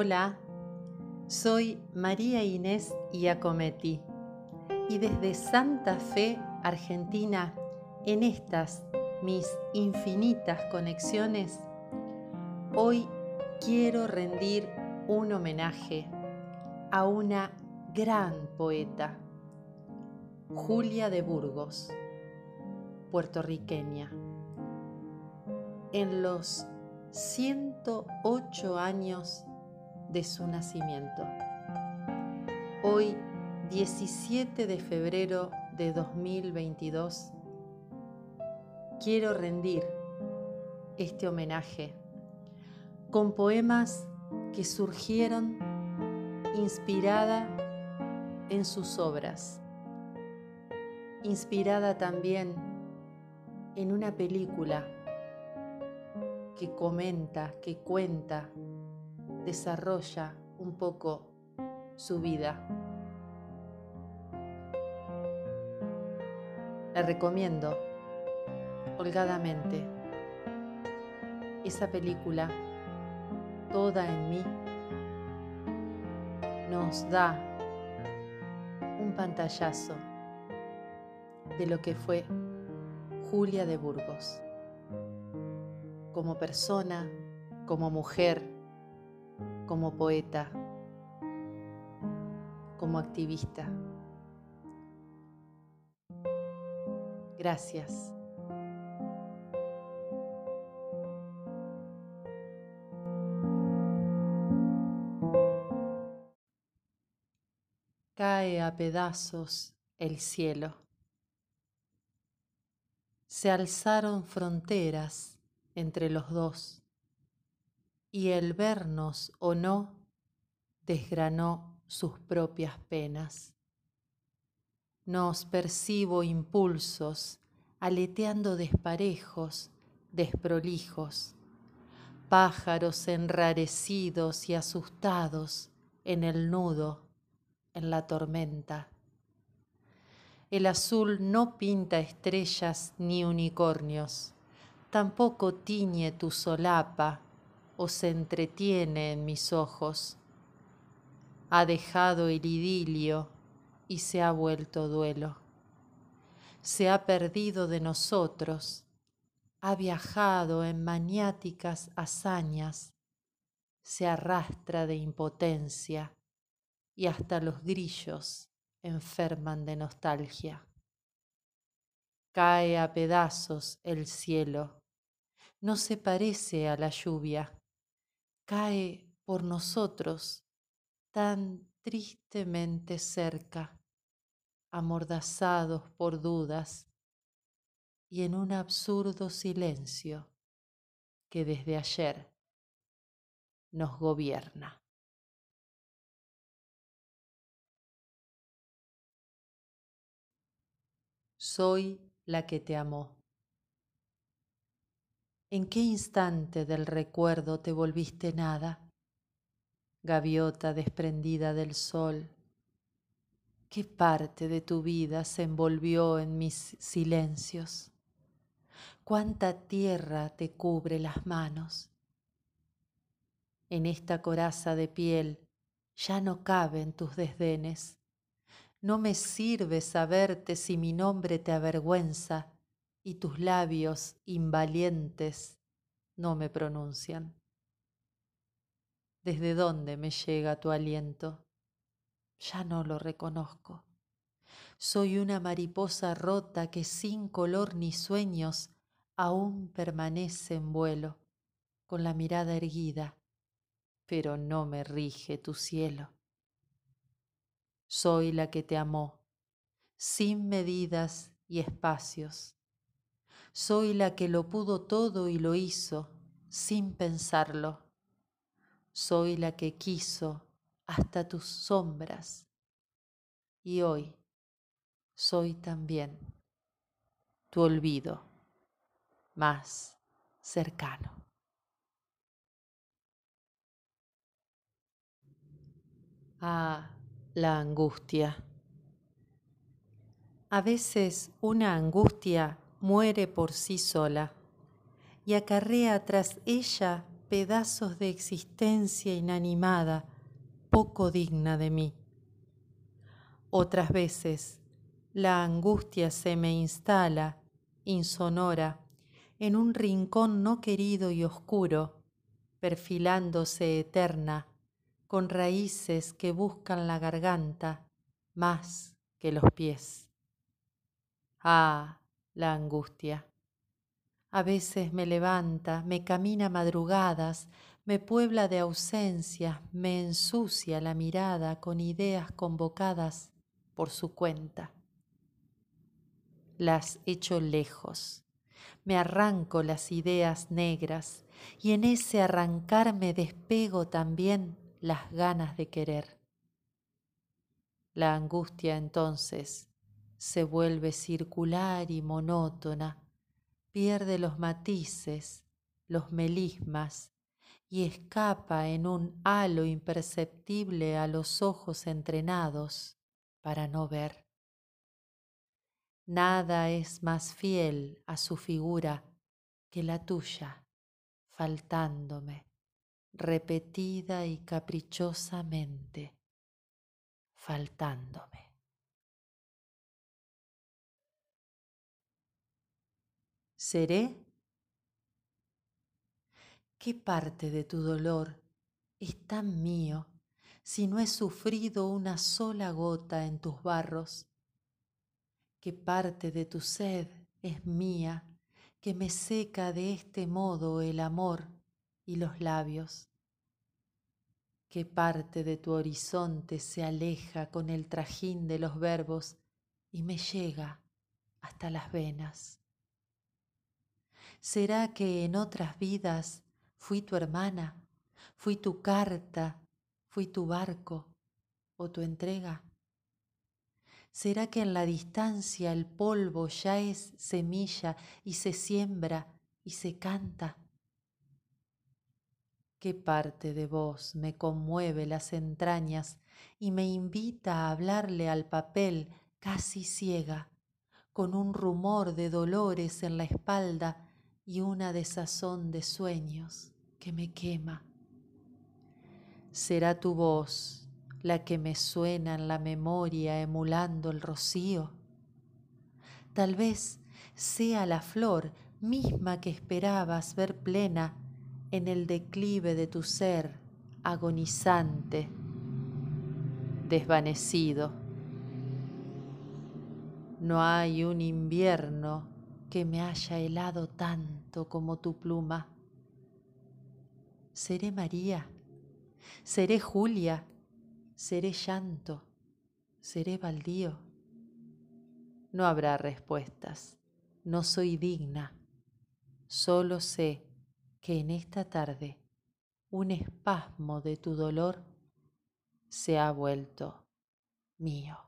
Hola, soy María Inés Iacometti y desde Santa Fe, Argentina, en estas mis infinitas conexiones, hoy quiero rendir un homenaje a una gran poeta, Julia de Burgos, puertorriqueña. En los 108 años de su nacimiento. Hoy, 17 de febrero de 2022, quiero rendir este homenaje con poemas que surgieron inspirada en sus obras, inspirada también en una película que comenta, que cuenta desarrolla un poco su vida. Le recomiendo holgadamente esa película, Toda en mí, nos da un pantallazo de lo que fue Julia de Burgos, como persona, como mujer, como poeta, como activista. Gracias. Cae a pedazos el cielo. Se alzaron fronteras entre los dos y el vernos o no desgranó sus propias penas. Nos percibo impulsos aleteando desparejos, desprolijos, pájaros enrarecidos y asustados en el nudo, en la tormenta. El azul no pinta estrellas ni unicornios, tampoco tiñe tu solapa o se entretiene en mis ojos. Ha dejado el idilio y se ha vuelto duelo. Se ha perdido de nosotros, ha viajado en maniáticas hazañas, se arrastra de impotencia y hasta los grillos enferman de nostalgia. Cae a pedazos el cielo, no se parece a la lluvia, cae por nosotros tan tristemente cerca, amordazados por dudas y en un absurdo silencio que desde ayer nos gobierna. Soy la que te amó. ¿En qué instante del recuerdo te volviste nada? Gaviota desprendida del sol, ¿qué parte de tu vida se envolvió en mis silencios? ¿Cuánta tierra te cubre las manos? En esta coraza de piel ya no caben tus desdenes. No me sirve saberte si mi nombre te avergüenza y tus labios invalientes no me pronuncian. ¿Desde dónde me llega tu aliento? Ya no lo reconozco. Soy una mariposa rota que sin color ni sueños aún permanece en vuelo, con la mirada erguida, pero no me rige tu cielo. Soy la que te amó, sin medidas y espacios, soy la que lo pudo todo y lo hizo sin pensarlo. Soy la que quiso hasta tus sombras. Y hoy soy también tu olvido más cercano. Ah, la angustia. A veces una angustia muere por sí sola y acarrea tras ella pedazos de existencia inanimada, poco digna de mí. Otras veces la angustia se me instala, insonora, en un rincón no querido y oscuro, perfilándose eterna, con raíces que buscan la garganta más que los pies. Ah, la angustia. A veces me levanta, me camina madrugadas, me puebla de ausencias, me ensucia la mirada con ideas convocadas por su cuenta. Las echo lejos, me arranco las ideas negras y en ese arrancar me despego también las ganas de querer. La angustia entonces se vuelve circular y monótona, pierde los matices, los melismas, y escapa en un halo imperceptible a los ojos entrenados para no ver. Nada es más fiel a su figura que la tuya, faltándome, repetida y caprichosamente, faltándome. ¿Seré? ¿Qué parte de tu dolor es tan mío si no he sufrido una sola gota en tus barros? ¿Qué parte de tu sed es mía que me seca de este modo el amor y los labios? ¿Qué parte de tu horizonte se aleja con el trajín de los verbos y me llega hasta las venas? ¿Será que en otras vidas fui tu hermana, fui tu carta, fui tu barco o tu entrega? ¿Será que en la distancia el polvo ya es semilla y se siembra y se canta? ¿Qué parte de vos me conmueve las entrañas y me invita a hablarle al papel casi ciega, con un rumor de dolores en la espalda y una desazón de sueños que me quema. ¿Será tu voz la que me suena en la memoria emulando el rocío? Tal vez sea la flor misma que esperabas ver plena en el declive de tu ser agonizante, desvanecido. No hay un invierno que me haya helado tanto como tu pluma. Seré María, seré Julia, seré llanto, seré baldío. No habrá respuestas, no soy digna, solo sé que en esta tarde un espasmo de tu dolor se ha vuelto mío.